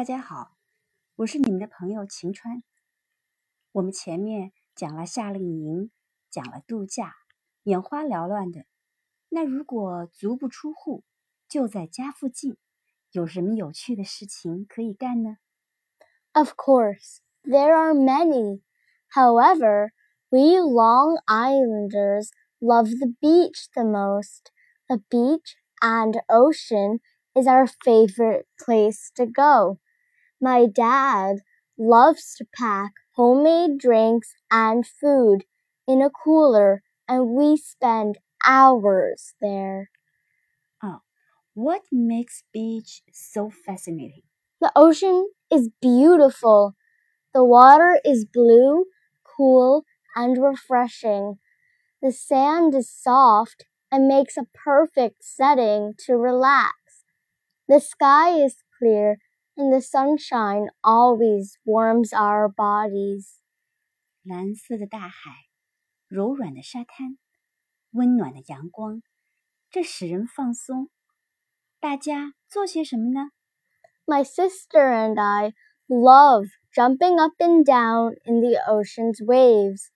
大家好，我是你们的朋友晴川。我们前面讲了夏令营，讲了度假，眼花缭乱的。那如果足不出户，就在家附近，有什么有趣的事情可以干呢？Of course, there are many. However, we Long Islanders love the beach the most. The beach and ocean is our favorite place to go. My dad loves to pack homemade drinks and food in a cooler and we spend hours there. Oh, what makes beach so fascinating? The ocean is beautiful. The water is blue, cool, and refreshing. The sand is soft and makes a perfect setting to relax. The sky is clear and the sunshine always warms our bodies. 蓝色的大海，柔软的沙滩，温暖的阳光，这使人放松。大家做些什么呢？My sister and I love jumping up and down in the ocean's waves.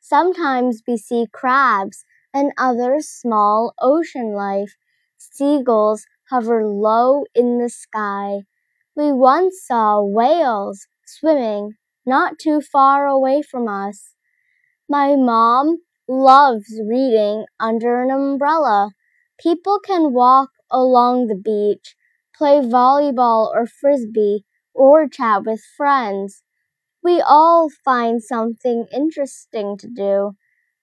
Sometimes we see crabs and other small ocean life. Seagulls hover low in the sky. We once saw whales swimming not too far away from us. My mom loves reading under an umbrella. People can walk along the beach, play volleyball or frisbee, or chat with friends. We all find something interesting to do.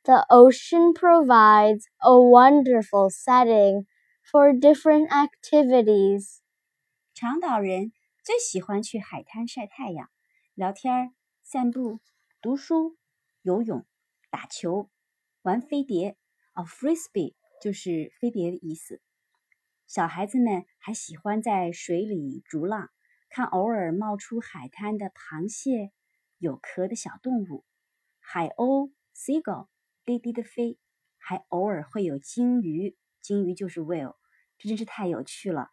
The ocean provides a wonderful setting for different activities. 长岛人 最喜欢去海滩晒太阳、聊天、散步、读书、游泳、打球、玩飞碟。哦，frisbee 就是飞碟的意思。小孩子们还喜欢在水里逐浪，看偶尔冒出海滩的螃蟹、有壳的小动物、海鸥 （seagull） 低低的飞，还偶尔会有鲸鱼，鲸鱼就是 whale。这真是太有趣了。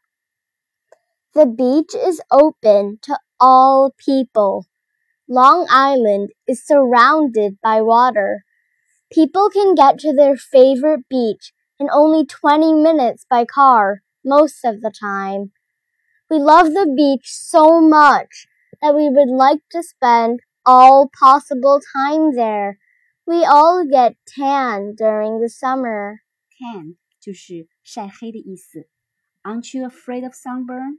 The beach is open to all people. Long Island is surrounded by water. People can get to their favorite beach in only 20 minutes by car most of the time. We love the beach so much that we would like to spend all possible time there. We all get tan during the summer. Tan 就是晒黑的意思。Aren't you afraid of sunburn?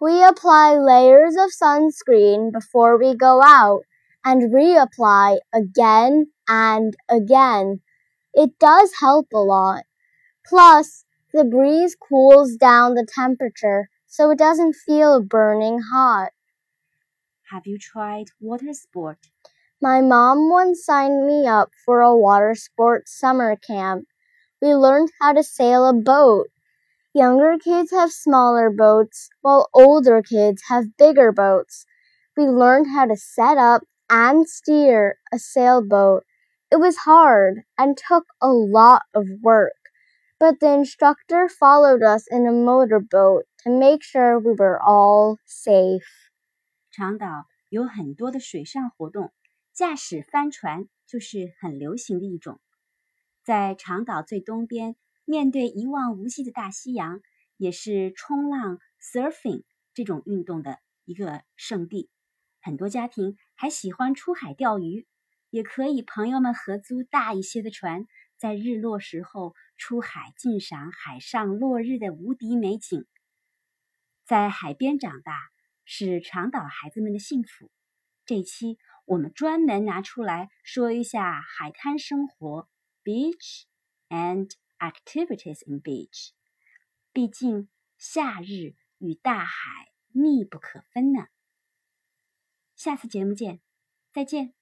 We apply layers of sunscreen before we go out and reapply again and again. It does help a lot. Plus, the breeze cools down the temperature so it doesn't feel burning hot. Have you tried water sport? My mom once signed me up for a water sports summer camp. We learned how to sail a boat. Younger kids have smaller boats, while older kids have bigger boats. We learned how to set up and steer a sailboat. It was hard and took a lot of work, but the instructor followed us in a motorboat to make sure we were all safe. 长岛有很多的水上活动，驾驶帆船就是很流行的一种。在长岛最东边 面对一望无际的大西洋，也是冲浪 （surfing） 这种运动的一个圣地。很多家庭还喜欢出海钓鱼，也可以朋友们合租大一些的船，在日落时候出海尽赏海上落日的无敌美景。在海边长大是长岛孩子们的幸福。这期我们专门拿出来说一下海滩生活 （beach and）。Activities in beach，毕竟夏日与大海密不可分呢。下次节目见，再见。